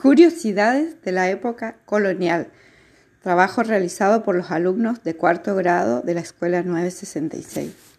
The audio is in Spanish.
Curiosidades de la época colonial. Trabajo realizado por los alumnos de cuarto grado de la Escuela 966.